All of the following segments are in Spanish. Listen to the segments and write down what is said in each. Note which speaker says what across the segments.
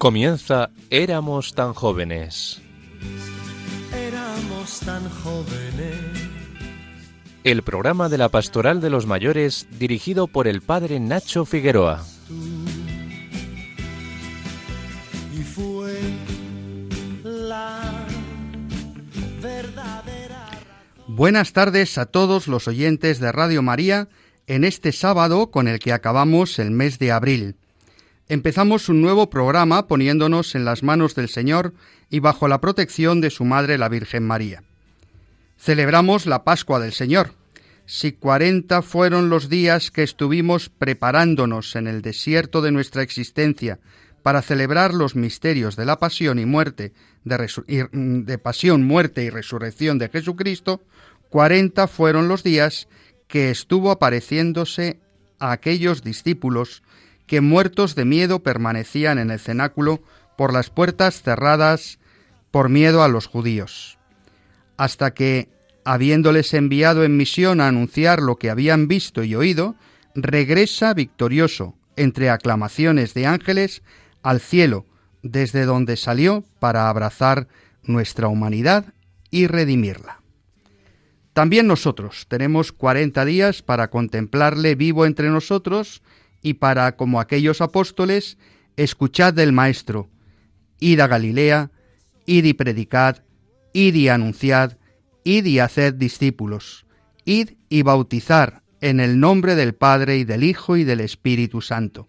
Speaker 1: Comienza Éramos tan jóvenes.
Speaker 2: Éramos tan jóvenes.
Speaker 1: El programa de la Pastoral de los Mayores dirigido por el padre Nacho Figueroa.
Speaker 2: Y fue la verdadera.
Speaker 3: Buenas tardes a todos los oyentes de Radio María en este sábado con el que acabamos el mes de abril. Empezamos un nuevo programa poniéndonos en las manos del Señor y bajo la protección de su Madre la Virgen María. Celebramos la Pascua del Señor. Si cuarenta fueron los días que estuvimos preparándonos en el desierto de nuestra existencia para celebrar los misterios de la pasión y muerte, de, de pasión, muerte y resurrección de Jesucristo, cuarenta fueron los días que estuvo apareciéndose a aquellos discípulos que muertos de miedo permanecían en el cenáculo por las puertas cerradas por miedo a los judíos, hasta que, habiéndoles enviado en misión a anunciar lo que habían visto y oído, regresa victorioso, entre aclamaciones de ángeles, al cielo, desde donde salió para abrazar nuestra humanidad y redimirla. También nosotros tenemos cuarenta días para contemplarle vivo entre nosotros y para, como aquellos apóstoles, escuchad del Maestro, id a Galilea, id y predicad, id y anunciad, id y haced discípulos, id y bautizar en el nombre del Padre y del Hijo y del Espíritu Santo.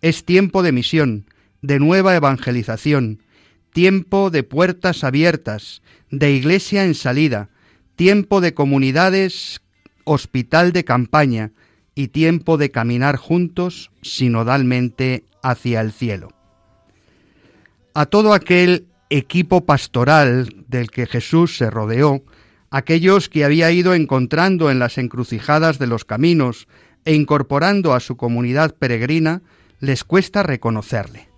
Speaker 3: Es tiempo de misión, de nueva evangelización, tiempo de puertas abiertas, de iglesia en salida, tiempo de comunidades, hospital de campaña, y tiempo de caminar juntos sinodalmente hacia el cielo. A todo aquel equipo pastoral del que Jesús se rodeó, aquellos que había ido encontrando en las encrucijadas de los caminos e incorporando a su comunidad peregrina, les cuesta reconocerle.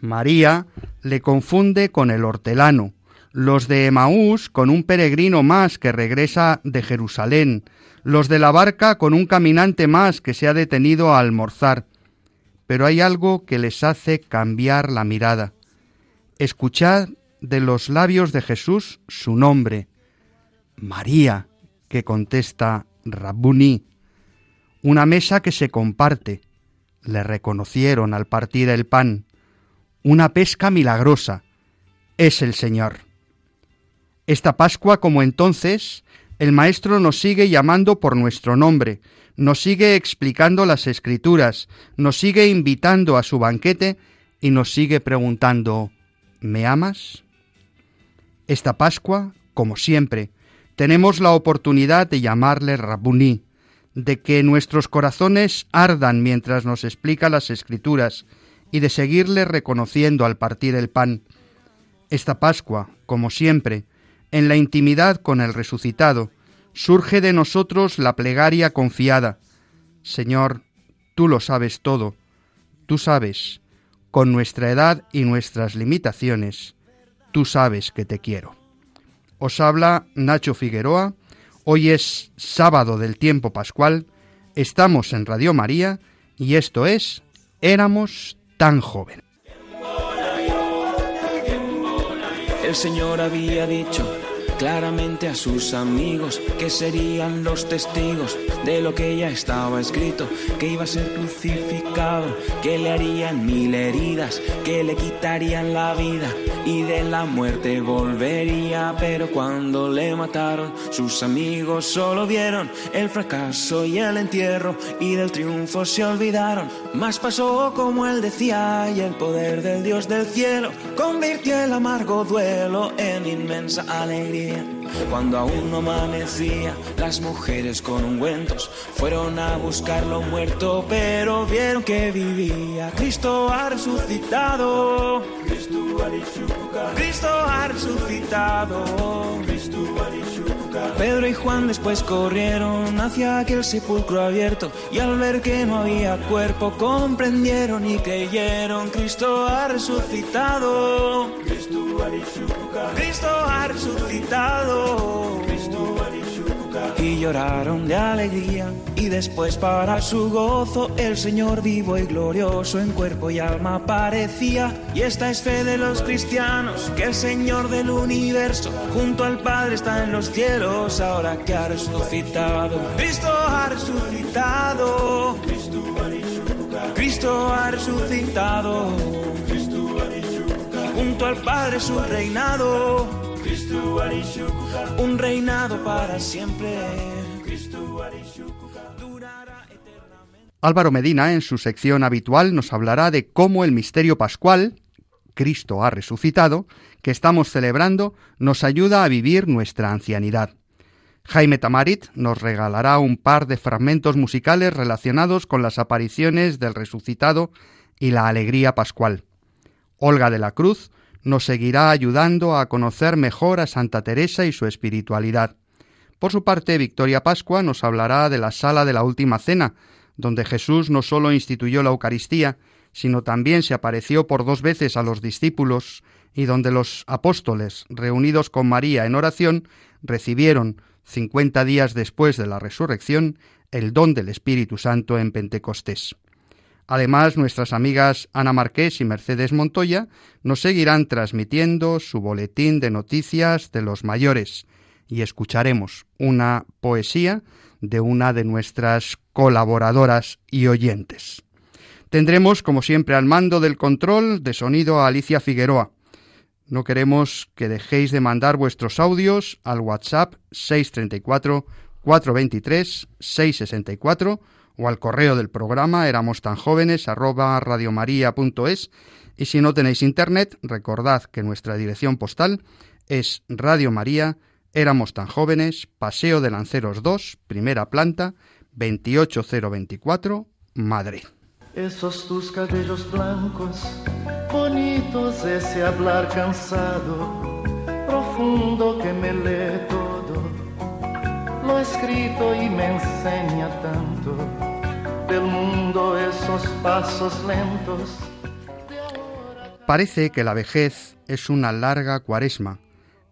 Speaker 3: María le confunde con el hortelano, los de Emaús con un peregrino más que regresa de Jerusalén, los de la barca con un caminante más que se ha detenido a almorzar. Pero hay algo que les hace cambiar la mirada. Escuchad de los labios de Jesús su nombre, María, que contesta Rabuni. Una mesa que se comparte. Le reconocieron al partir el pan. Una pesca milagrosa. Es el Señor. Esta Pascua, como entonces, el Maestro nos sigue llamando por nuestro nombre, nos sigue explicando las escrituras, nos sigue invitando a su banquete y nos sigue preguntando, ¿me amas? Esta Pascua, como siempre, tenemos la oportunidad de llamarle Rabuní, de que nuestros corazones ardan mientras nos explica las escrituras y de seguirle reconociendo al partir el pan. Esta Pascua, como siempre, en la intimidad con el resucitado, surge de nosotros la plegaria confiada. Señor, tú lo sabes todo, tú sabes, con nuestra edad y nuestras limitaciones, tú sabes que te quiero. Os habla Nacho Figueroa, hoy es sábado del tiempo pascual, estamos en Radio María y esto es Éramos tan jóvenes.
Speaker 4: El Señor había dicho claramente a sus amigos que serían los testigos de lo que ya estaba escrito, que iba a ser crucificado, que le harían mil heridas, que le quitarían la vida y de la muerte volvería, pero cuando le mataron sus amigos solo vieron el fracaso y el entierro y del triunfo se olvidaron, más pasó como él decía y el poder del Dios del cielo convirtió el amargo duelo en inmensa alegría. Cuando aún no amanecía, las mujeres con ungüentos fueron a buscarlo muerto, pero vieron que vivía. Cristo ha resucitado. Cristo ha resucitado. Pedro y Juan después corrieron hacia aquel sepulcro abierto y al ver que no había cuerpo comprendieron y creyeron Cristo ha resucitado. Cristo ha resucitado. Y lloraron de alegría. Y después para su gozo el Señor vivo y glorioso en cuerpo y alma aparecía. Y esta es fe de los cristianos, que el Señor del universo junto al Padre está en los cielos ahora que ha resucitado. Cristo ha resucitado. Cristo ha resucitado. Junto al Padre su reinado. Un reinado para siempre.
Speaker 3: Álvaro Medina, en su sección habitual, nos hablará de cómo el misterio pascual, Cristo ha resucitado, que estamos celebrando, nos ayuda a vivir nuestra ancianidad. Jaime Tamarit nos regalará un par de fragmentos musicales relacionados con las apariciones del resucitado y la alegría pascual. Olga de la Cruz nos seguirá ayudando a conocer mejor a Santa Teresa y su espiritualidad. Por su parte, Victoria Pascua nos hablará de la sala de la Última Cena, donde Jesús no sólo instituyó la Eucaristía, sino también se apareció por dos veces a los discípulos y donde los apóstoles, reunidos con María en oración, recibieron, cincuenta días después de la resurrección, el don del Espíritu Santo en Pentecostés. Además, nuestras amigas Ana Marqués y Mercedes Montoya nos seguirán transmitiendo su boletín de noticias de los mayores y escucharemos una poesía de una de nuestras colaboradoras y oyentes. Tendremos, como siempre, al mando del control de sonido a Alicia Figueroa. No queremos que dejéis de mandar vuestros audios al WhatsApp 634 423 664 o al correo del programa éramos tan jóvenes radiomaria.es y si no tenéis internet, recordad que nuestra dirección postal es Radio María, éramos tan jóvenes, Paseo de Lanceros 2, primera planta, 28024, Madrid.
Speaker 2: Esos tus cabellos blancos, bonitos, ese hablar cansado, profundo que me lee todo, escrito y me enseña tanto del mundo esos pasos lentos.
Speaker 3: Parece que la vejez es una larga cuaresma,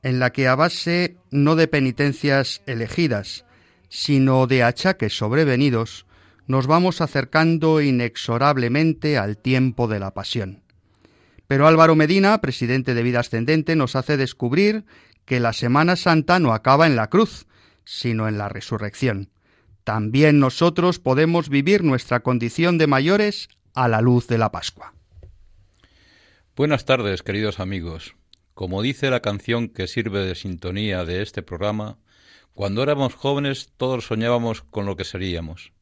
Speaker 3: en la que a base no de penitencias elegidas, sino de achaques sobrevenidos, nos vamos acercando inexorablemente al tiempo de la pasión. Pero Álvaro Medina, presidente de Vida Ascendente, nos hace descubrir que la Semana Santa no acaba en la cruz, sino en la resurrección. También nosotros podemos vivir nuestra condición de mayores a la luz de la Pascua.
Speaker 5: Buenas tardes, queridos amigos. Como dice la canción que sirve de sintonía de este programa, cuando éramos jóvenes todos soñábamos con lo que seríamos.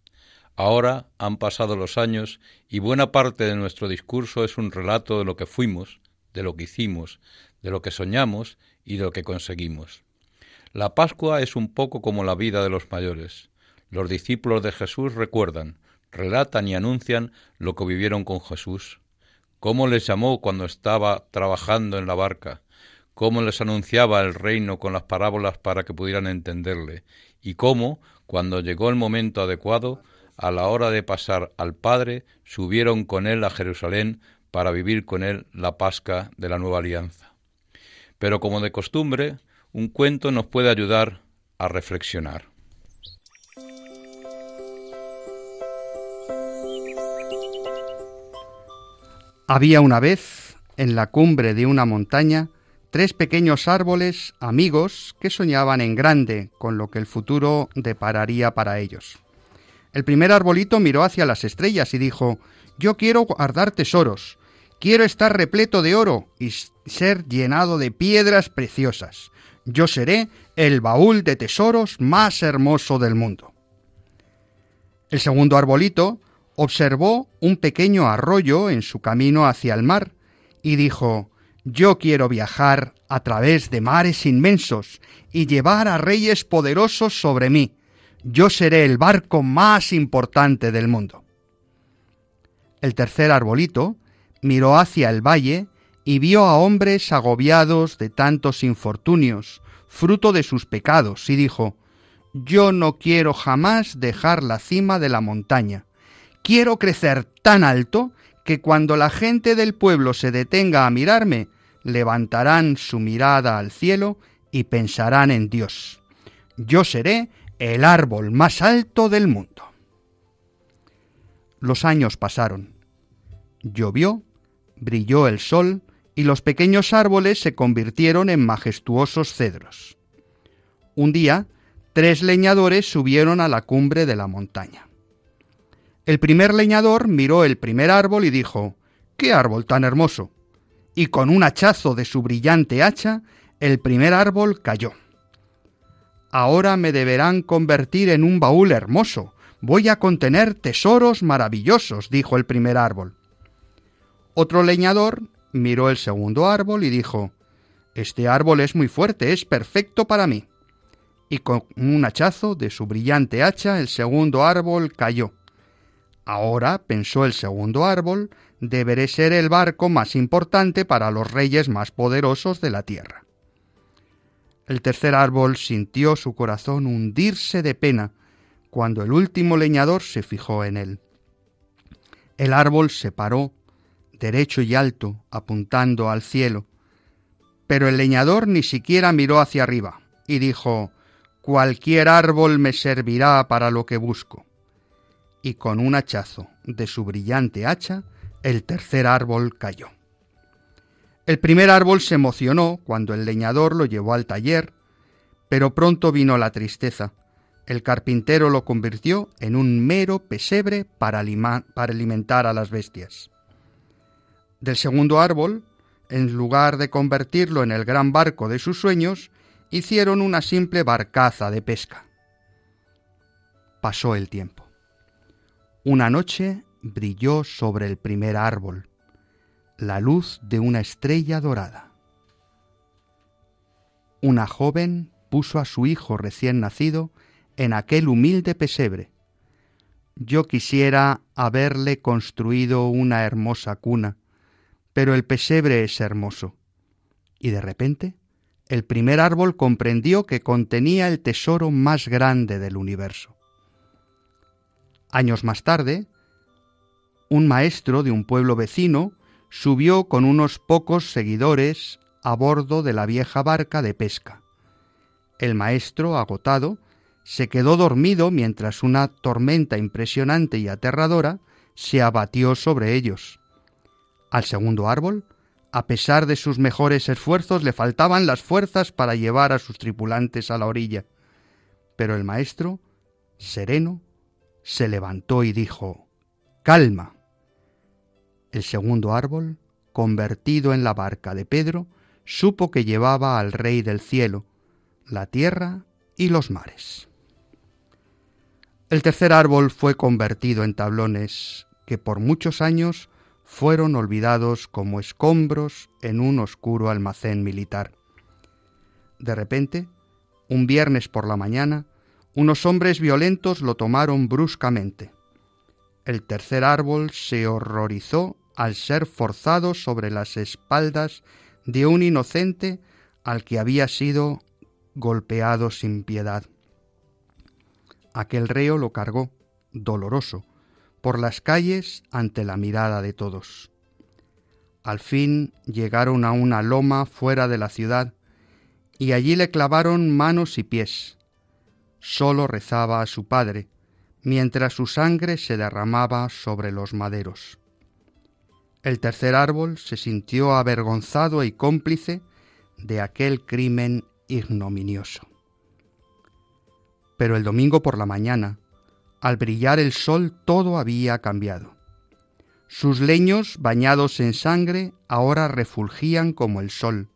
Speaker 5: Ahora han pasado los años y buena parte de nuestro discurso es un relato de lo que fuimos, de lo que hicimos, de lo que soñamos y de lo que conseguimos. La Pascua es un poco como la vida de los mayores. Los discípulos de Jesús recuerdan, relatan y anuncian lo que vivieron con Jesús, cómo les llamó cuando estaba trabajando en la barca, cómo les anunciaba el reino con las parábolas para que pudieran entenderle, y cómo, cuando llegó el momento adecuado, a la hora de pasar al Padre, subieron con él a Jerusalén para vivir con él la Pascua de la nueva alianza. Pero como de costumbre, un cuento nos puede ayudar a reflexionar.
Speaker 3: Había una vez, en la cumbre de una montaña, tres pequeños árboles amigos que soñaban en grande con lo que el futuro depararía para ellos. El primer arbolito miró hacia las estrellas y dijo Yo quiero guardar tesoros, quiero estar repleto de oro y ser llenado de piedras preciosas. Yo seré el baúl de tesoros más hermoso del mundo. El segundo arbolito observó un pequeño arroyo en su camino hacia el mar y dijo yo quiero viajar a través de mares inmensos y llevar a reyes poderosos sobre mí. Yo seré el barco más importante del mundo. El tercer arbolito miró hacia el valle y vio a hombres agobiados de tantos infortunios, fruto de sus pecados, y dijo, Yo no quiero jamás dejar la cima de la montaña. Quiero crecer tan alto que cuando la gente del pueblo se detenga a mirarme, levantarán su mirada al cielo y pensarán en Dios. Yo seré el árbol más alto del mundo. Los años pasaron. Llovió, brilló el sol y los pequeños árboles se convirtieron en majestuosos cedros. Un día, tres leñadores subieron a la cumbre de la montaña. El primer leñador miró el primer árbol y dijo, ¡Qué árbol tan hermoso! Y con un hachazo de su brillante hacha, el primer árbol cayó. Ahora me deberán convertir en un baúl hermoso. Voy a contener tesoros maravillosos, dijo el primer árbol. Otro leñador miró el segundo árbol y dijo, Este árbol es muy fuerte, es perfecto para mí. Y con un hachazo de su brillante hacha el segundo árbol cayó. Ahora, pensó el segundo árbol, deberé ser el barco más importante para los reyes más poderosos de la tierra. El tercer árbol sintió su corazón hundirse de pena cuando el último leñador se fijó en él. El árbol se paró, derecho y alto, apuntando al cielo, pero el leñador ni siquiera miró hacia arriba y dijo, Cualquier árbol me servirá para lo que busco. Y con un hachazo de su brillante hacha, el tercer árbol cayó. El primer árbol se emocionó cuando el leñador lo llevó al taller, pero pronto vino la tristeza. El carpintero lo convirtió en un mero pesebre para, alimentar a las bestias. Del segundo árbol, en lugar de convertirlo en el gran barco de sus sueños, hicieron una simple barcaza de pesca. Pasó el tiempo. Una noche brilló sobre el primer árbol la luz de una estrella dorada. Una joven puso a su hijo recién nacido en aquel humilde pesebre. Yo quisiera haberle construido una hermosa cuna, pero el pesebre es hermoso. Y de repente, el primer árbol comprendió que contenía el tesoro más grande del universo. Años más tarde, un maestro de un pueblo vecino subió con unos pocos seguidores a bordo de la vieja barca de pesca. El maestro, agotado, se quedó dormido mientras una tormenta impresionante y aterradora se abatió sobre ellos. Al segundo árbol, a pesar de sus mejores esfuerzos, le faltaban las fuerzas para llevar a sus tripulantes a la orilla. Pero el maestro, sereno, se levantó y dijo Calma. El segundo árbol, convertido en la barca de Pedro, supo que llevaba al Rey del cielo, la tierra y los mares. El tercer árbol fue convertido en tablones que por muchos años fueron olvidados como escombros en un oscuro almacén militar. De repente, un viernes por la mañana, unos hombres violentos lo tomaron bruscamente. El tercer árbol se horrorizó al ser forzado sobre las espaldas de un inocente al que había sido golpeado sin piedad. Aquel reo lo cargó, doloroso, por las calles ante la mirada de todos. Al fin llegaron a una loma fuera de la ciudad y allí le clavaron manos y pies. Solo rezaba a su padre, mientras su sangre se derramaba sobre los maderos. El tercer árbol se sintió avergonzado y cómplice de aquel crimen ignominioso. Pero el domingo por la mañana, al brillar el sol, todo había cambiado. Sus leños, bañados en sangre, ahora refulgían como el sol,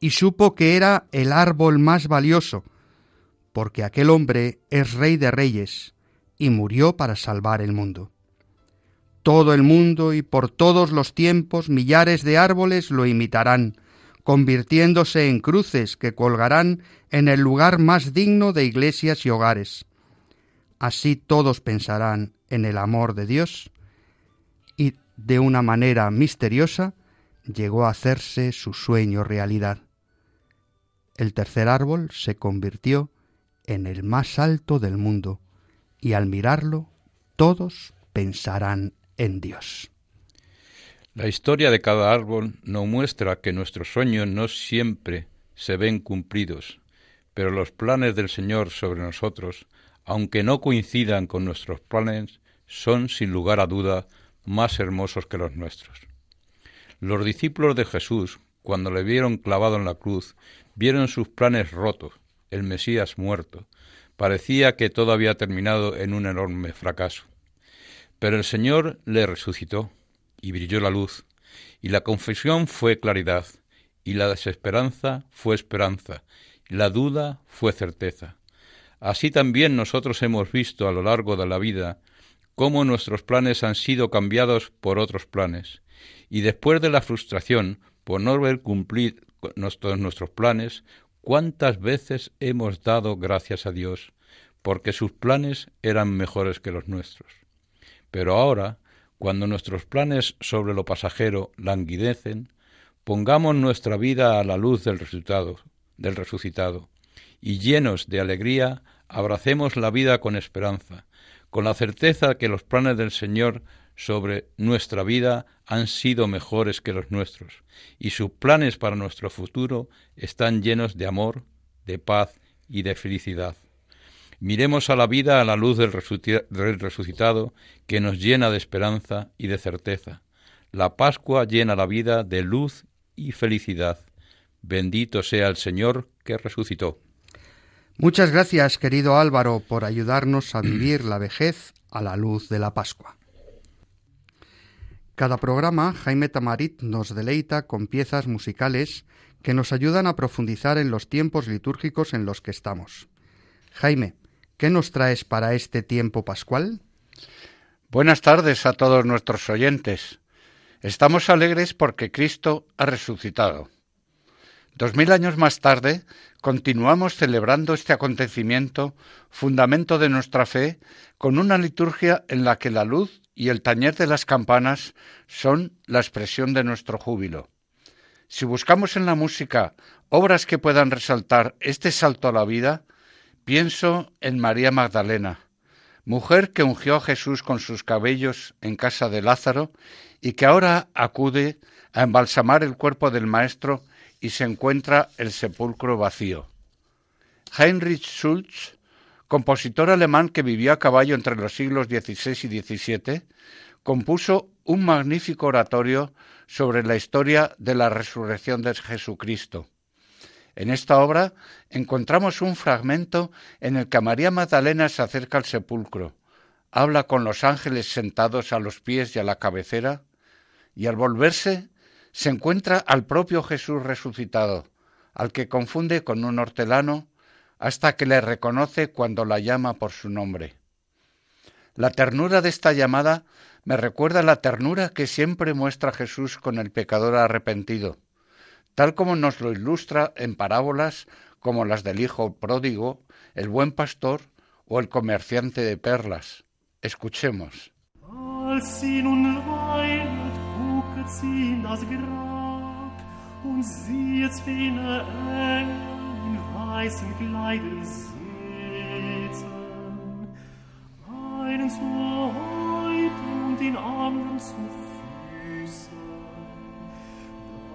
Speaker 3: y supo que era el árbol más valioso, porque aquel hombre es rey de reyes, y murió para salvar el mundo todo el mundo y por todos los tiempos millares de árboles lo imitarán, convirtiéndose en cruces que colgarán en el lugar más digno de iglesias y hogares. Así todos pensarán en el amor de Dios y de una manera misteriosa llegó a hacerse su sueño realidad. El tercer árbol se convirtió en el más alto del mundo y al mirarlo todos pensarán en Dios.
Speaker 5: La historia de cada árbol nos muestra que nuestros sueños no siempre se ven cumplidos, pero los planes del Señor sobre nosotros, aunque no coincidan con nuestros planes, son sin lugar a duda más hermosos que los nuestros. Los discípulos de Jesús, cuando le vieron clavado en la cruz, vieron sus planes rotos, el Mesías muerto. Parecía que todo había terminado en un enorme fracaso. Pero el Señor le resucitó, y brilló la luz, y la confesión fue claridad, y la desesperanza fue esperanza, y la duda fue certeza. Así también nosotros hemos visto a lo largo de la vida cómo nuestros planes han sido cambiados por otros planes, y después de la frustración por no ver cumplir nuestros, nuestros planes, cuántas veces hemos dado gracias a Dios, porque sus planes eran mejores que los nuestros. Pero ahora, cuando nuestros planes sobre lo pasajero languidecen, pongamos nuestra vida a la luz del resultado, del resucitado, y llenos de alegría, abracemos la vida con esperanza, con la certeza que los planes del Señor sobre nuestra vida han sido mejores que los nuestros, y sus planes para nuestro futuro están llenos de amor, de paz y de felicidad. Miremos a la vida a la luz del resucitado que nos llena de esperanza y de certeza. La Pascua llena la vida de luz y felicidad. Bendito sea el Señor que resucitó.
Speaker 3: Muchas gracias, querido Álvaro, por ayudarnos a vivir la vejez a la luz de la Pascua. Cada programa, Jaime Tamarit nos deleita con piezas musicales que nos ayudan a profundizar en los tiempos litúrgicos en los que estamos. Jaime, ¿qué nos traes para este tiempo pascual?
Speaker 6: Buenas tardes a todos nuestros oyentes. Estamos alegres porque Cristo ha resucitado. Dos mil años más tarde, continuamos celebrando este acontecimiento, fundamento de nuestra fe, con una liturgia en la que la luz y el tañer de las campanas son la expresión de nuestro júbilo. Si buscamos en la música obras que puedan resaltar este salto a la vida, pienso en María Magdalena, mujer que ungió a Jesús con sus cabellos en casa de Lázaro y que ahora acude a embalsamar el cuerpo del Maestro y se encuentra el sepulcro vacío. Heinrich Schulz, compositor alemán que vivió a caballo entre los siglos XVI y XVII, compuso un magnífico oratorio sobre la historia de la resurrección de Jesucristo. En esta obra encontramos un fragmento en el que María Magdalena se acerca al sepulcro, habla con los ángeles sentados a los pies y a la cabecera, y al volverse se encuentra al propio Jesús resucitado, al que confunde con un hortelano, hasta que le reconoce cuando la llama por su nombre. La ternura de esta llamada me recuerda la ternura que siempre muestra Jesús con el pecador arrepentido, tal como nos lo ilustra en parábolas como las del Hijo pródigo, el buen pastor o el comerciante de perlas. Escuchemos.
Speaker 7: Sie das Grab und sieht viele Engel in weißen Kleidern sitzen. Einen zu Häupten und den anderen zu Füßen.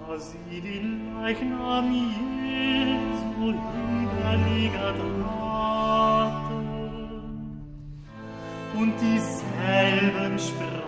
Speaker 7: Da sie die Leichnam Jesu niederliegert hatten und dieselben sprachen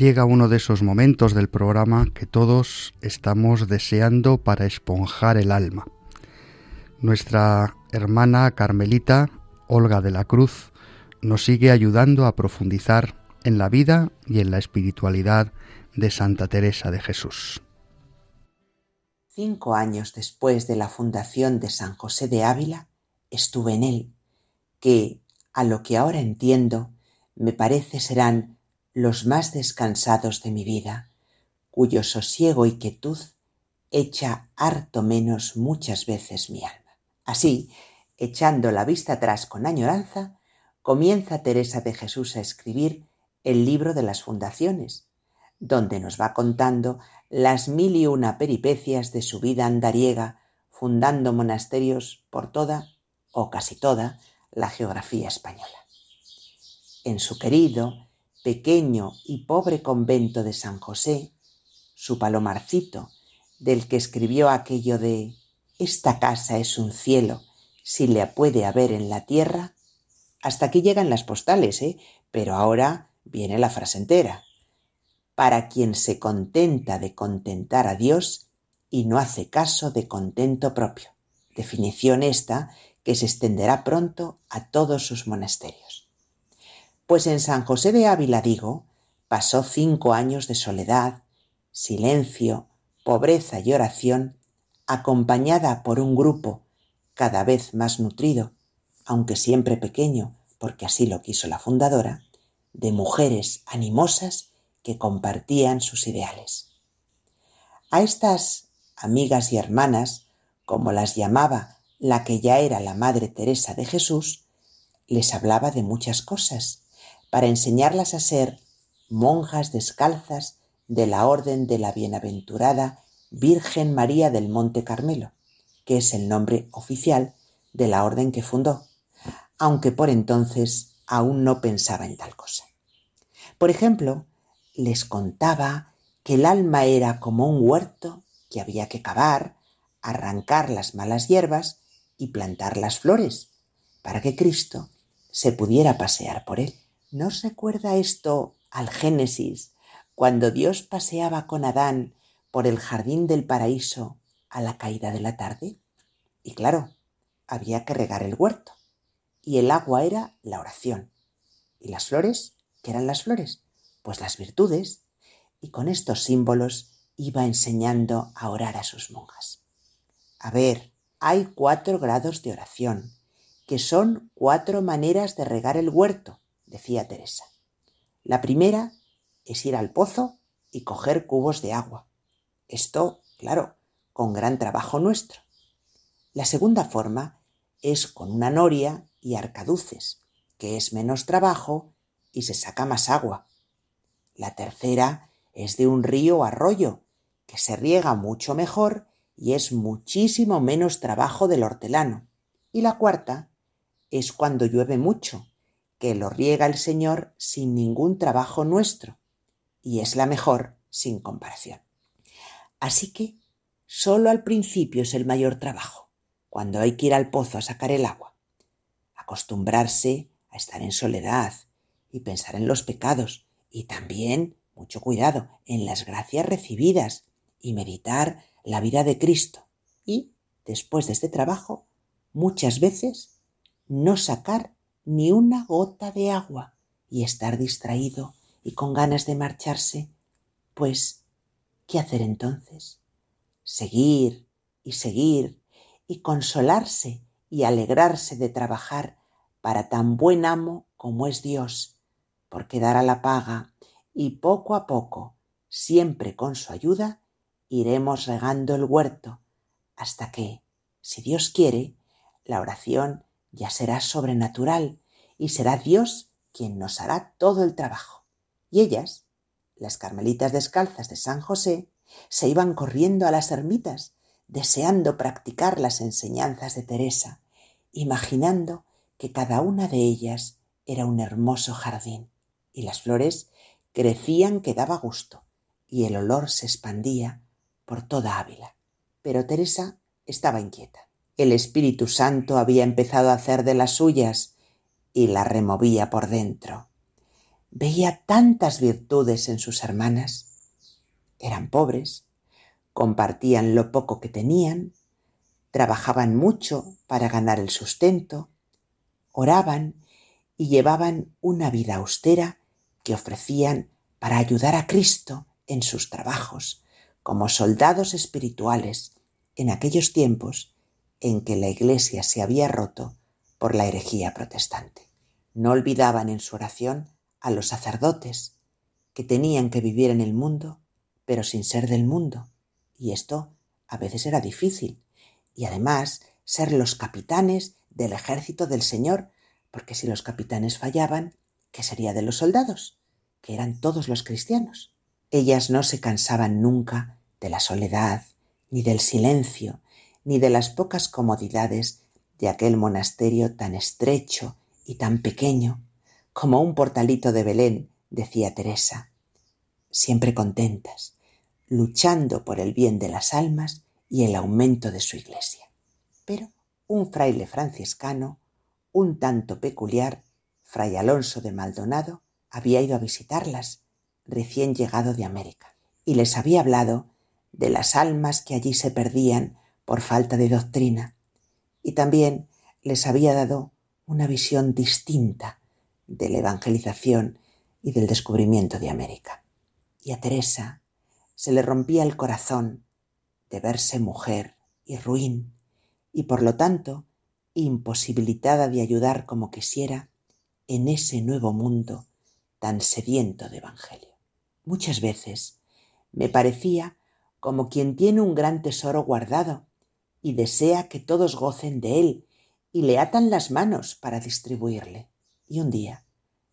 Speaker 3: Llega uno de esos momentos del programa que todos estamos deseando para esponjar el alma. Nuestra hermana Carmelita, Olga de la Cruz, nos sigue ayudando a profundizar en la vida y en la espiritualidad de Santa Teresa de Jesús.
Speaker 8: Cinco años después de la fundación de San José de Ávila, estuve en él, que, a lo que ahora entiendo, me parece serán los más descansados de mi vida, cuyo sosiego y quietud echa harto menos muchas veces mi alma. Así, echando la vista atrás con añoranza, comienza Teresa de Jesús a escribir el libro de las fundaciones, donde nos va contando las mil y una peripecias de su vida andariega, fundando monasterios por toda, o casi toda, la geografía española. En su querido, pequeño y pobre convento de San José, su palomarcito, del que escribió aquello de Esta casa es un cielo, si le puede haber en la tierra. Hasta aquí llegan las postales, ¿eh? Pero ahora viene la frase entera. Para quien se contenta de contentar a Dios y no hace caso de contento propio. Definición esta que se extenderá pronto a todos sus monasterios. Pues en San José de Ávila, digo, pasó cinco años de soledad, silencio, pobreza y oración, acompañada por un grupo cada vez más nutrido, aunque siempre pequeño, porque así lo quiso la fundadora, de mujeres animosas que compartían sus ideales. A estas amigas y hermanas, como las llamaba la que ya era la Madre Teresa de Jesús, les hablaba de muchas cosas, para enseñarlas a ser monjas descalzas de la Orden de la Bienaventurada Virgen María del Monte Carmelo, que es el nombre oficial de la orden que fundó, aunque por entonces aún no pensaba en tal cosa. Por ejemplo, les contaba que el alma era como un huerto que había que cavar, arrancar las malas hierbas y plantar las flores, para que Cristo se pudiera pasear por él. ¿No os recuerda esto al Génesis, cuando Dios paseaba con Adán por el jardín del paraíso a la caída de la tarde? Y claro, había que regar el huerto. y el agua era la oración. ¿Y las flores? ¿Qué eran las flores? Pues las virtudes. Y con estos símbolos iba enseñando a orar a sus monjas. A ver, hay cuatro grados de oración, que son cuatro maneras de regar el huerto, decía Teresa. La primera es ir al pozo y coger cubos de agua. Esto, claro, con gran trabajo nuestro. La segunda forma es con una noria y arcaduces, que es menos trabajo y se saca más agua. La tercera es de un río o arroyo, que se riega mucho mejor y es muchísimo menos trabajo del hortelano. Y la cuarta es cuando llueve mucho, que lo riega el Señor sin ningún trabajo nuestro, y es la mejor sin comparación. Así que solo al principio es el mayor trabajo, cuando hay que ir al pozo a sacar el agua. Acostumbrarse a estar en soledad y pensar en los pecados y también, mucho cuidado, en las gracias recibidas y meditar la vida de Cristo. Y, después de este trabajo, muchas veces no sacar ni una gota de agua y estar distraído y con ganas de marcharse, pues, ¿qué hacer entonces? Seguir y seguir y consolarse y alegrarse de trabajar para tan buen amo como es Dios, porque dará la paga y poco a poco, siempre con su ayuda, iremos regando el huerto hasta que, si Dios quiere, la oración ya será sobrenatural y será Dios quien nos hará todo el trabajo. Y ellas, las carmelitas descalzas de San José, se iban corriendo a las ermitas, deseando practicar las enseñanzas de Teresa, imaginando que cada una de ellas era un hermoso jardín, y las flores crecían que daba gusto, y el olor se expandía por toda Ávila. Pero Teresa estaba inquieta. El Espíritu Santo había empezado a hacer de las suyas y la removía por dentro. Veía tantas virtudes en sus hermanas. Eran pobres, compartían lo poco que tenían, trabajaban mucho para ganar el sustento, oraban y llevaban una vida austera que ofrecían para ayudar a Cristo en sus trabajos, como soldados espirituales en aquellos tiempos en que la Iglesia se había roto por la herejía protestante. No olvidaban en su oración a los sacerdotes, que tenían que vivir en el mundo, pero sin ser del mundo, y esto a veces era difícil, y además ser los capitanes del ejército del Señor, porque si los capitanes fallaban, ¿qué sería de los soldados? Que eran todos los cristianos. Ellas no se cansaban nunca de la soledad, ni del silencio, ni de las pocas comodidades de aquel monasterio tan estrecho y tan pequeño, como un portalito de Belén, decía Teresa, siempre contentas, luchando por el bien de las almas y el aumento de su iglesia. Pero un fraile franciscano, un tanto peculiar, fray Alonso de Maldonado, había ido a visitarlas, recién llegado de América, y les había hablado de las almas que allí se perdían por falta de doctrina, y también les había dado una visión distinta de la evangelización y del descubrimiento de América. Y a Teresa se le rompía el corazón de verse mujer y ruin, y por lo tanto imposibilitada de ayudar como quisiera en ese nuevo mundo tan sediento de Evangelio. Muchas veces me parecía como quien tiene un gran tesoro guardado y desea que todos gocen de él y le atan las manos para distribuirle. Y un día,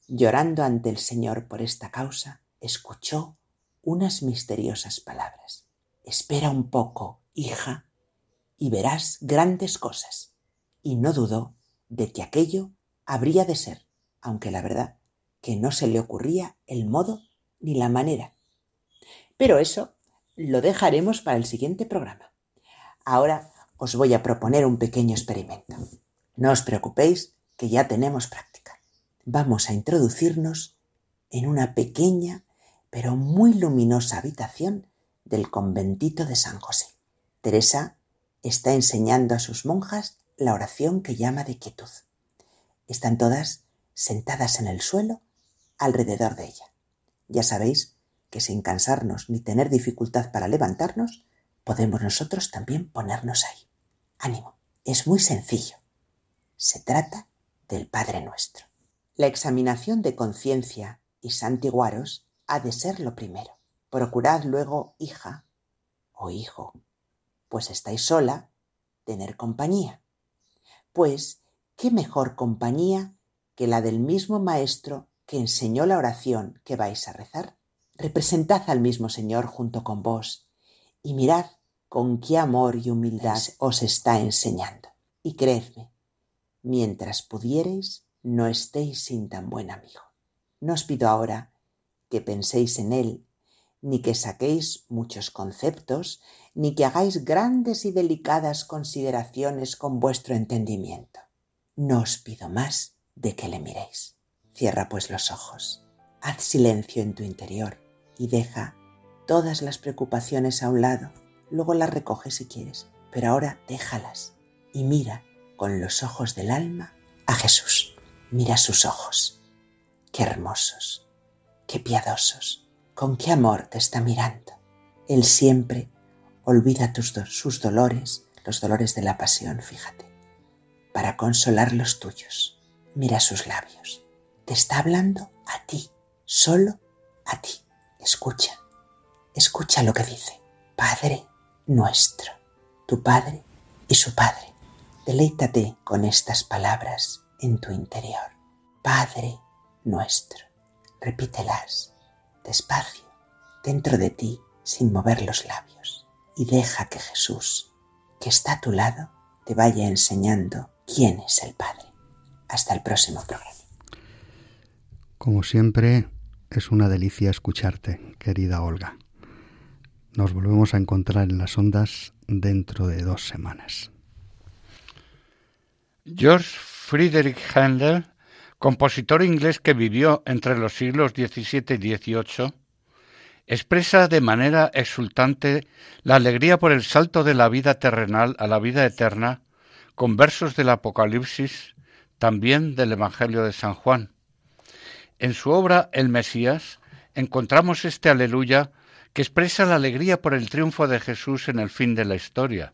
Speaker 8: llorando ante el Señor por esta causa, escuchó unas misteriosas palabras. Espera un poco, hija, y verás grandes cosas. Y no dudó de que aquello habría de ser, aunque la verdad que no se le ocurría el modo ni la manera. Pero eso lo dejaremos para el siguiente programa. Ahora os voy a proponer un pequeño experimento. No os preocupéis, que ya tenemos práctica. Vamos a introducirnos en una pequeña pero muy luminosa habitación del conventito de San José. Teresa está enseñando a sus monjas la oración que llama de quietud. Están todas sentadas en el suelo alrededor de ella. Ya sabéis que sin cansarnos ni tener dificultad para levantarnos, podemos nosotros también ponernos ahí. Ánimo, es muy sencillo. Se trata del Padre Nuestro. La examinación de conciencia y santiguaros ha de ser lo primero. Procurad luego, hija o hijo, pues estáis sola, tener compañía. Pues, ¿qué mejor compañía que la del mismo Maestro que enseñó la oración que vais a rezar? Representad al mismo Señor junto con vos y mirad con qué amor y humildad os está enseñando. Y creedme, mientras pudiereis, no estéis sin tan buen amigo. No os pido ahora que penséis en él, ni que saquéis muchos conceptos, ni que hagáis grandes y delicadas consideraciones con vuestro entendimiento. No os pido más de que le miréis. Cierra pues los ojos, haz silencio en tu interior y deja todas las preocupaciones a un lado. Luego las recoge si quieres, pero ahora déjalas y mira con los ojos del alma a Jesús. Mira sus ojos. Qué hermosos, qué piadosos, con qué amor te está mirando. Él siempre olvida tus sus dolores, los dolores de la pasión, fíjate, para consolar los tuyos. Mira sus labios. Te está hablando a ti, solo a ti. Escucha, escucha lo que dice. Padre nuestro, tu Padre y su Padre. Deleítate con estas palabras en tu interior. Padre nuestro. Repítelas despacio, dentro de ti, sin mover los labios. Y deja que Jesús, que está a tu lado, te vaya enseñando quién es el Padre. Hasta el próximo programa.
Speaker 3: Como siempre, es una delicia escucharte, querida Olga. Nos volvemos a encontrar en las ondas dentro de dos semanas.
Speaker 6: George Friedrich Handel, compositor inglés que vivió entre los siglos XVII y XVIII, expresa de manera exultante la alegría por el salto de la vida terrenal a la vida eterna con versos del Apocalipsis, también del Evangelio de San Juan. En su obra El Mesías encontramos este aleluya que expresa la alegría por el triunfo de Jesús en el fin de la historia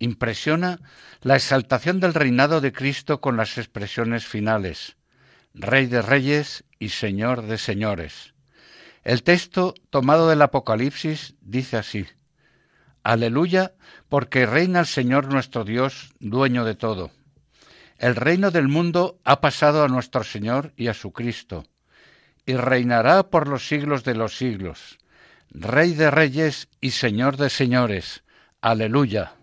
Speaker 6: impresiona la exaltación del reinado de Cristo con las expresiones finales, Rey de Reyes y Señor de Señores. El texto tomado del Apocalipsis dice así, Aleluya, porque reina el Señor nuestro Dios, dueño de todo. El reino del mundo ha pasado a nuestro Señor y a su Cristo, y reinará por los siglos de los siglos. Rey de reyes y Señor de señores. Aleluya.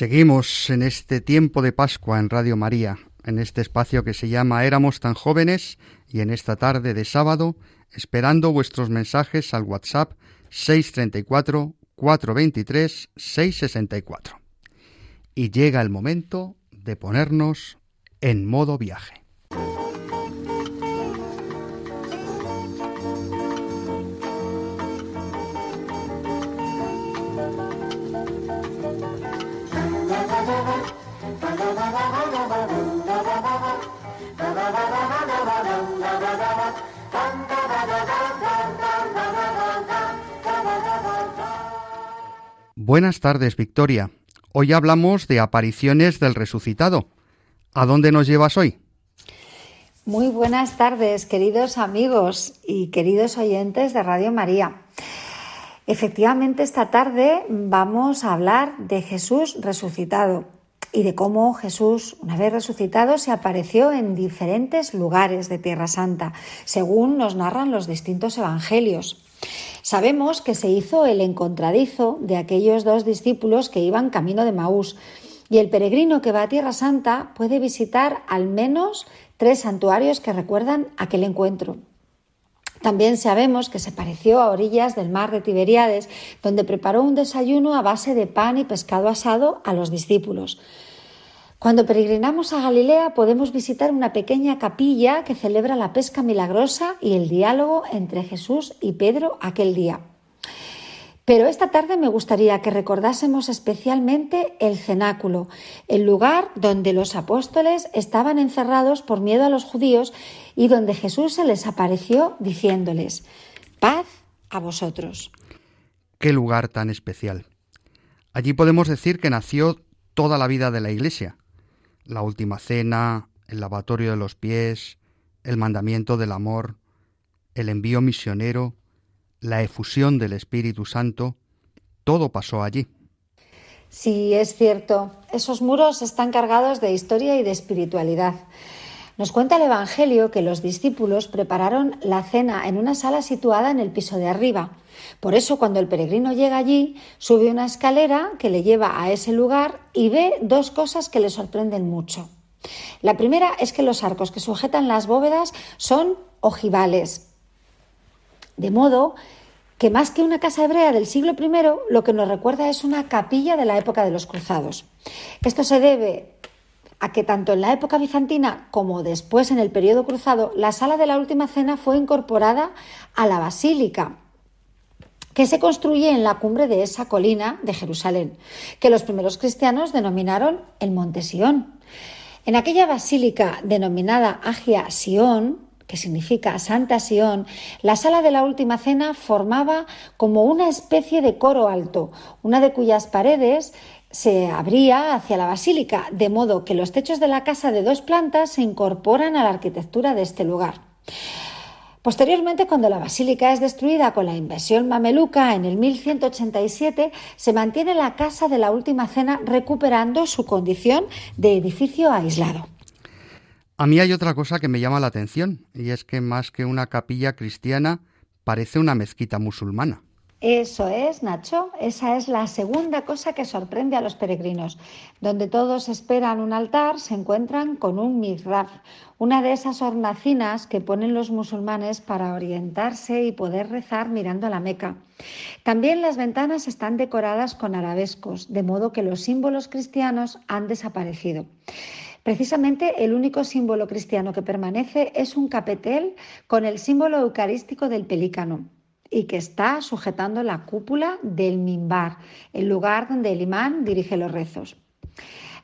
Speaker 3: Seguimos en este tiempo de Pascua en Radio María, en este espacio que se llama Éramos tan jóvenes y en esta tarde de sábado, esperando vuestros mensajes al WhatsApp 634 423 664. Y llega el momento de ponernos en modo viaje. Buenas tardes, Victoria. Hoy hablamos de apariciones del resucitado. ¿A dónde nos llevas hoy?
Speaker 9: Muy buenas tardes, queridos amigos y queridos oyentes de Radio María. Efectivamente, esta tarde vamos a hablar de Jesús resucitado y de cómo Jesús, una vez resucitado, se apareció en diferentes lugares de Tierra Santa, según nos narran los distintos evangelios. Sabemos que se hizo el encontradizo de aquellos dos discípulos que iban camino de Maús, y el peregrino que va a Tierra Santa puede visitar al menos tres santuarios que recuerdan aquel encuentro. También sabemos que se pareció a orillas del mar de Tiberíades, donde preparó un desayuno a base de pan y pescado asado a los discípulos. Cuando peregrinamos a Galilea podemos visitar una pequeña capilla que celebra la pesca milagrosa y el diálogo entre Jesús y Pedro aquel día. Pero esta tarde me gustaría que recordásemos especialmente el cenáculo, el lugar donde los apóstoles estaban encerrados por miedo a los judíos y donde Jesús se les apareció diciéndoles, paz a vosotros.
Speaker 3: Qué lugar tan especial. Allí podemos decir que nació toda la vida de la Iglesia la última cena, el lavatorio de los pies, el mandamiento del amor, el envío misionero, la efusión del Espíritu Santo, todo pasó allí.
Speaker 9: Sí, es cierto. Esos muros están cargados de historia y de espiritualidad. Nos cuenta el Evangelio que los discípulos prepararon la cena en una sala situada en el piso de arriba. Por eso cuando el peregrino llega allí, sube una escalera que le lleva a ese lugar y ve dos cosas que le sorprenden mucho. La primera es que los arcos que sujetan las bóvedas son ojivales. De modo que más que una casa hebrea del siglo I, lo que nos recuerda es una capilla de la época de los cruzados. Esto se debe a que tanto en la época bizantina como después en el periodo cruzado, la sala de la Última Cena fue incorporada a la basílica que se construye en la cumbre de esa colina de Jerusalén, que los primeros cristianos denominaron el Monte Sión. En aquella basílica denominada Agia Sion, que significa Santa Sión, la sala de la Última Cena formaba como una especie de coro alto, una de cuyas paredes se abría hacia la basílica, de modo que los techos de la casa de dos plantas se incorporan a la arquitectura de este lugar. Posteriormente, cuando la basílica es destruida con la invasión mameluca en el 1187, se mantiene la casa de la Última Cena recuperando su condición de edificio aislado.
Speaker 3: A mí hay otra cosa que me llama la atención, y es que más que una capilla cristiana, parece una mezquita musulmana.
Speaker 9: Eso es, Nacho. Esa es la segunda cosa que sorprende a los peregrinos. Donde todos esperan un altar, se encuentran con un mihrab, una de esas hornacinas que ponen los musulmanes para orientarse y poder rezar mirando a la Meca. También las ventanas están decoradas con arabescos, de modo que los símbolos cristianos han desaparecido. Precisamente el único símbolo cristiano que permanece es un capetel con el símbolo eucarístico del pelícano y que está sujetando la cúpula del mimbar, el lugar donde el imán dirige los rezos.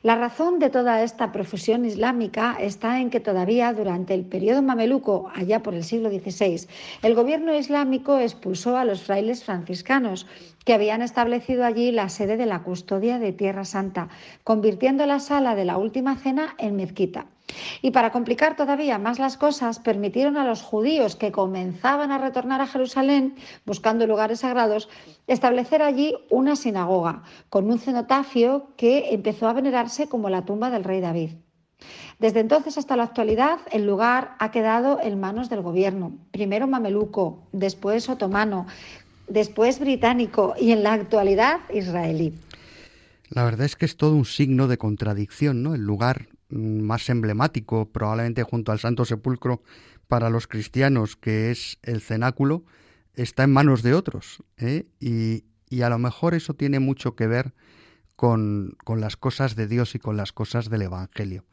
Speaker 9: La razón de toda esta profusión islámica está en que todavía durante el periodo mameluco, allá por el siglo XVI, el gobierno islámico expulsó a los frailes franciscanos que habían establecido allí la sede de la custodia de Tierra Santa, convirtiendo la sala de la Última Cena en mezquita. Y para complicar todavía más las cosas, permitieron a los judíos que comenzaban a retornar a Jerusalén buscando lugares sagrados, establecer allí una sinagoga con un cenotafio que empezó a venerarse como la tumba del rey David. Desde entonces hasta la actualidad, el lugar ha quedado en manos del gobierno, primero mameluco, después otomano, después británico y en la actualidad israelí.
Speaker 3: La verdad es que es todo un signo de contradicción, ¿no? El lugar más emblemático, probablemente junto al Santo Sepulcro para los cristianos, que es el cenáculo, está en manos de otros. ¿eh? Y, y, a lo mejor eso tiene mucho que ver con, con, las cosas de Dios y con las cosas del Evangelio.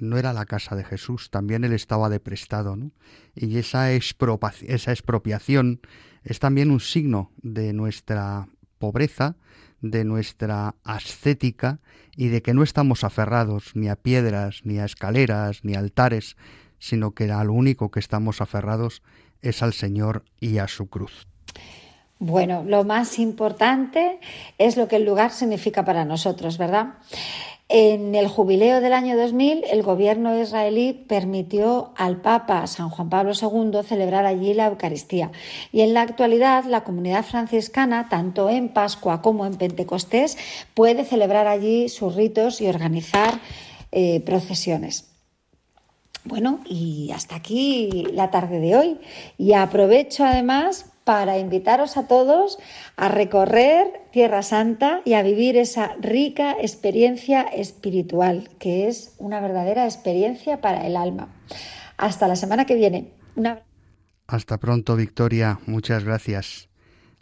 Speaker 3: No era la casa de Jesús, también él estaba de prestado. ¿no? Y esa, esa expropiación es también un signo de nuestra pobreza, de nuestra ascética y de que no estamos aferrados ni a piedras, ni a escaleras, ni a altares, sino que a lo único que estamos aferrados es al Señor y a su cruz.
Speaker 9: Bueno, lo más importante es lo que el lugar significa para nosotros, ¿verdad? En el jubileo del año 2000, el gobierno israelí permitió al Papa San Juan Pablo II celebrar allí la Eucaristía. Y en la actualidad, la comunidad franciscana, tanto en Pascua como en Pentecostés, puede celebrar allí sus ritos y organizar eh, procesiones. Bueno, y hasta aquí la tarde de hoy. Y aprovecho además para invitaros a todos a recorrer Tierra Santa y a vivir esa rica experiencia espiritual, que es una verdadera experiencia para el alma. Hasta la semana que viene.
Speaker 3: Hasta pronto, Victoria. Muchas gracias.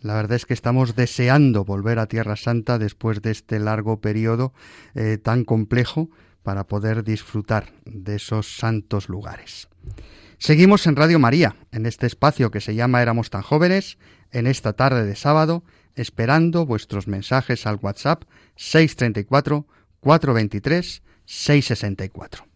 Speaker 3: La verdad es que estamos deseando volver a Tierra Santa después de este largo periodo eh, tan complejo para poder disfrutar de esos santos lugares. Seguimos en Radio María, en este espacio que se llama Éramos tan jóvenes, en esta tarde de sábado, esperando vuestros mensajes al WhatsApp 634 423 664.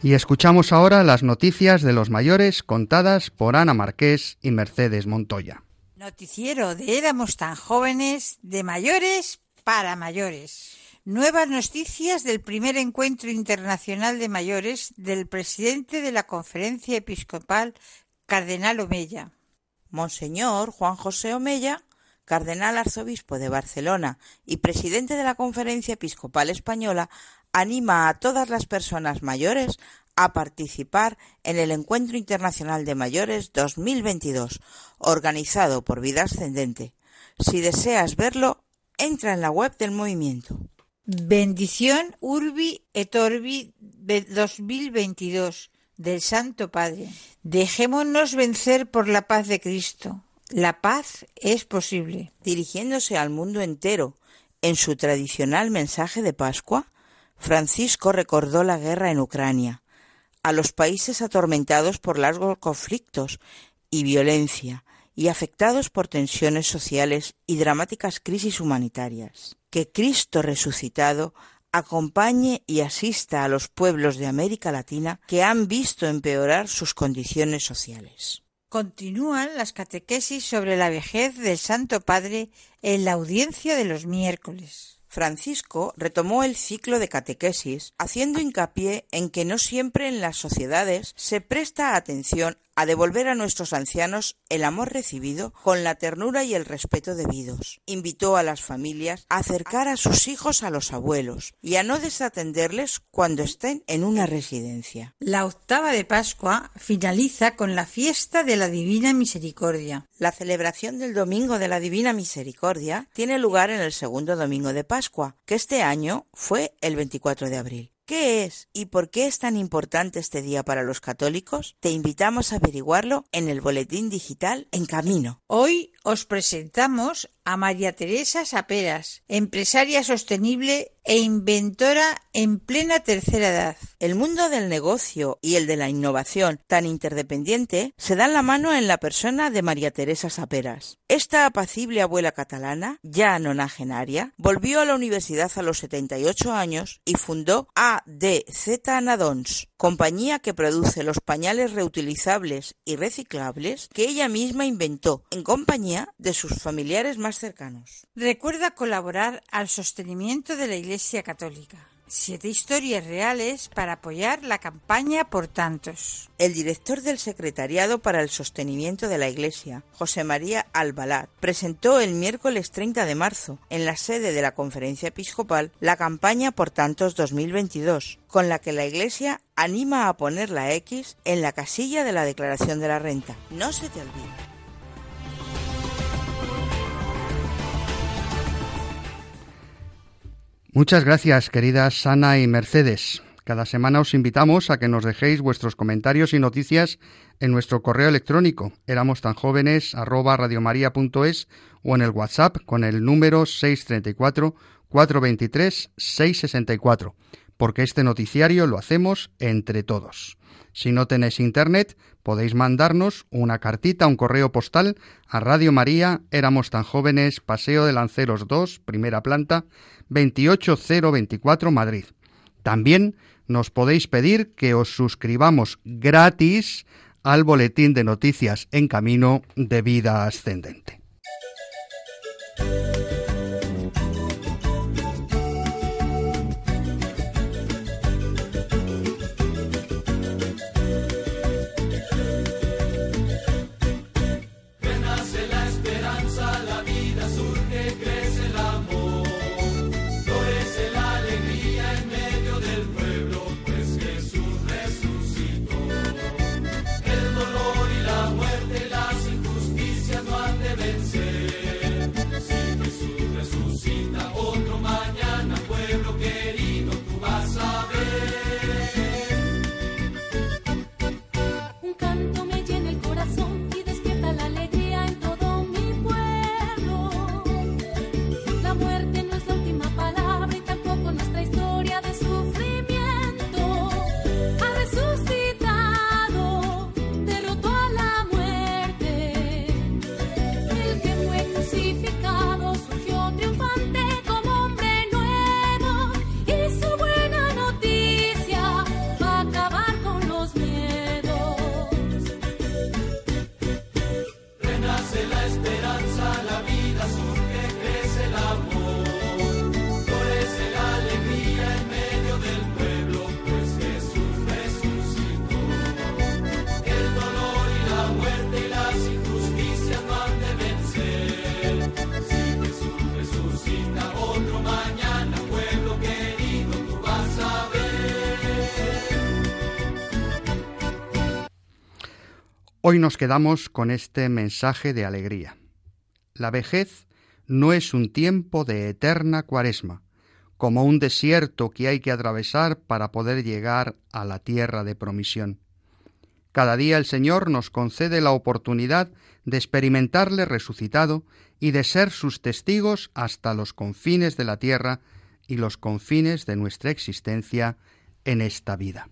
Speaker 3: Y escuchamos ahora las noticias de los mayores contadas por Ana Marqués y Mercedes Montoya.
Speaker 10: Noticiero de Éramos tan jóvenes, de mayores para mayores. Nuevas noticias del primer encuentro internacional de mayores del presidente de la Conferencia Episcopal, Cardenal Omeya.
Speaker 11: Monseñor Juan José Omeya, Cardenal Arzobispo de Barcelona y presidente de la Conferencia Episcopal Española, anima a todas las personas mayores a participar en el Encuentro Internacional de Mayores 2022, organizado por Vida Ascendente. Si deseas verlo, entra en la web del movimiento.
Speaker 10: Bendición Urbi et Orbi 2022 del Santo Padre. Dejémonos vencer por la paz de Cristo. La paz es posible.
Speaker 11: Dirigiéndose al mundo entero en su tradicional mensaje de Pascua, Francisco recordó la guerra en Ucrania, a los países atormentados por largos conflictos y violencia y afectados por tensiones sociales y dramáticas crisis humanitarias. Que Cristo resucitado acompañe y asista a los pueblos de América Latina que han visto empeorar sus condiciones sociales. Continúan las catequesis sobre la vejez del Santo Padre en la audiencia de los miércoles. Francisco retomó el ciclo de catequesis, haciendo hincapié en que no siempre en las sociedades se presta atención a devolver a nuestros ancianos el amor recibido con la ternura y el respeto debidos. Invitó a las familias a acercar a sus hijos a los abuelos y a no desatenderles cuando estén en una residencia. La octava de Pascua finaliza con la fiesta de la Divina Misericordia. La celebración del Domingo de la Divina Misericordia tiene lugar en el segundo domingo de Pascua, que este año fue el 24 de abril. ¿Qué es y por qué es tan importante este día para los católicos? Te invitamos a averiguarlo en el boletín digital En Camino. Hoy os presentamos a María Teresa Saperas, empresaria sostenible e inventora en plena tercera edad. El mundo del negocio y el de la innovación tan interdependiente se dan la mano en la persona de María Teresa Saperas. Esta apacible abuela catalana, ya nonagenaria, volvió a la universidad a los 78 años y fundó ADZ Nadons, compañía que produce los pañales reutilizables y reciclables que ella misma inventó en compañía de sus familiares más cercanos. Recuerda colaborar al sostenimiento de la Iglesia Católica. Siete historias reales para apoyar la campaña por tantos. El director del Secretariado para el Sostenimiento de la Iglesia, José María Albalat, presentó el miércoles 30 de marzo, en la sede de la Conferencia Episcopal, la campaña por tantos 2022, con la que la Iglesia anima a poner la X en la casilla de la declaración de la renta. No se te olvide.
Speaker 3: Muchas gracias, queridas Ana y Mercedes. Cada semana os invitamos a que nos dejéis vuestros comentarios y noticias en nuestro correo electrónico éramos tan jóvenes o en el WhatsApp con el número 634 423 664, porque este noticiario lo hacemos entre todos. Si no tenéis internet, podéis mandarnos una cartita, un correo postal a Radio María, éramos tan jóvenes, Paseo de Lanceros 2, primera planta, 28024 Madrid. También nos podéis pedir que os suscribamos gratis al boletín de noticias en camino de vida ascendente. Hoy nos quedamos con este mensaje de alegría. La vejez no es un tiempo de eterna cuaresma, como un desierto que hay que atravesar para poder llegar a la tierra de promisión. Cada día el Señor nos concede la oportunidad de experimentarle resucitado y de ser sus testigos hasta los confines de la tierra y los confines de nuestra existencia en esta vida.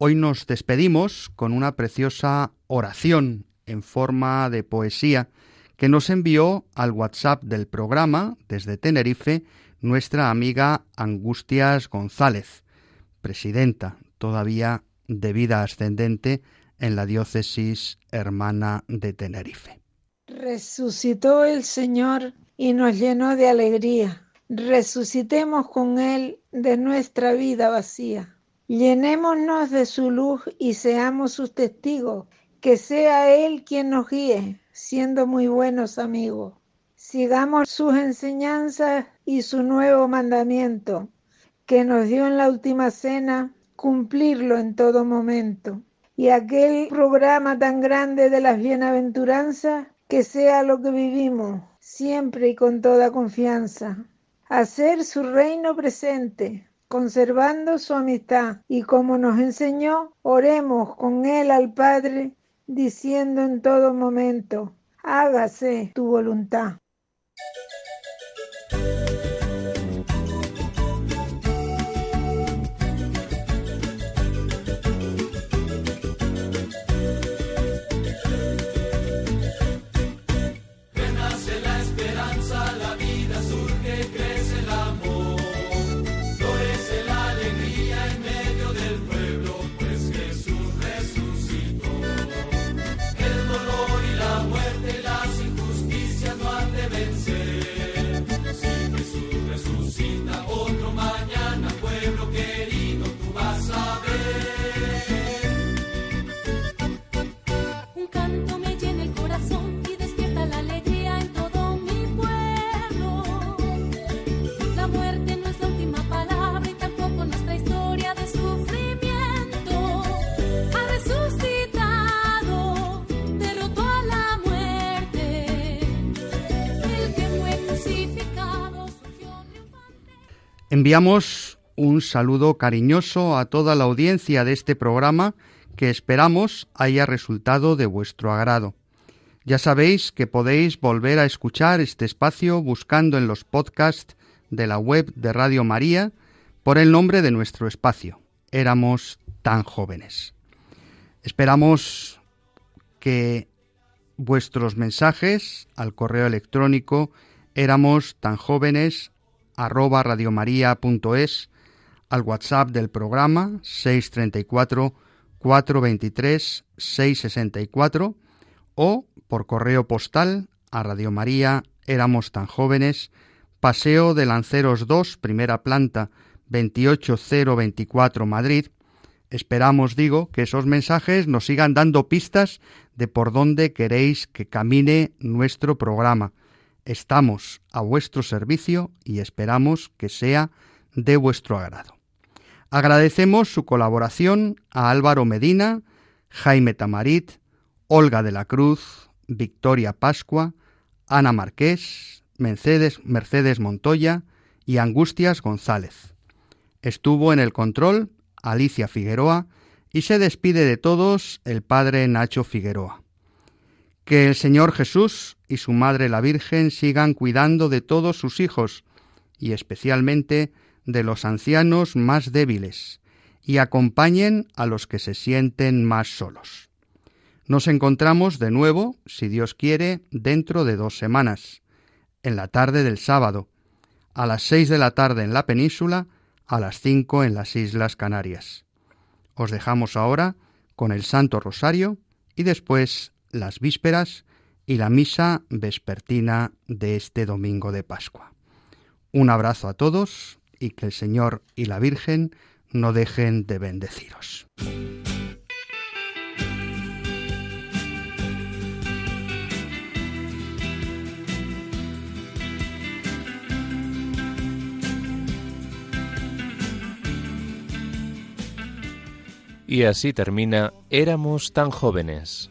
Speaker 3: Hoy nos despedimos con una preciosa oración en forma de poesía que nos envió al WhatsApp del programa desde Tenerife nuestra amiga Angustias González, presidenta todavía de vida ascendente en la diócesis hermana de Tenerife.
Speaker 12: Resucitó el Señor y nos llenó de alegría. Resucitemos con Él de nuestra vida vacía. Llenémonos de su luz y seamos sus testigos. Que sea Él quien nos guíe, siendo muy buenos amigos. Sigamos sus enseñanzas y su nuevo mandamiento, que nos dio en la última cena, cumplirlo en todo momento. Y aquel programa tan grande de las bienaventuranzas, que sea lo que vivimos, siempre y con toda confianza. Hacer su reino presente, conservando su amistad, y como nos enseñó, oremos con él al Padre, diciendo en todo momento, hágase tu voluntad.
Speaker 3: Enviamos un saludo cariñoso a toda la audiencia de este programa que esperamos haya resultado de vuestro agrado. Ya sabéis que podéis volver a escuchar este espacio buscando en los podcasts de la web de Radio María por el nombre de nuestro espacio. Éramos tan jóvenes. Esperamos que vuestros mensajes al correo electrónico éramos tan jóvenes arroba radiomaria.es, al WhatsApp del programa 634 423 664 o por correo postal a Radio María Éramos tan jóvenes, Paseo de Lanceros 2, primera planta 28024 Madrid. Esperamos, digo, que esos mensajes nos sigan dando pistas de por dónde queréis que camine nuestro programa. Estamos a vuestro servicio y esperamos que sea de vuestro agrado. Agradecemos su colaboración a Álvaro Medina, Jaime Tamarit, Olga de la Cruz, Victoria Pascua, Ana Marqués, Mercedes, Mercedes Montoya y Angustias González. Estuvo en el control Alicia Figueroa y se despide de todos el padre Nacho Figueroa. Que el Señor Jesús y su Madre la Virgen sigan cuidando de todos sus hijos y especialmente de los ancianos más débiles y acompañen a los que se sienten más solos. Nos encontramos de nuevo, si Dios quiere, dentro de dos semanas, en la tarde del sábado, a las seis de la tarde en la península, a las cinco en las Islas Canarias. Os dejamos ahora con el Santo Rosario y después las vísperas y la misa vespertina de este domingo de Pascua. Un abrazo a todos y que el Señor y la Virgen no dejen de bendeciros.
Speaker 1: Y así termina Éramos tan jóvenes.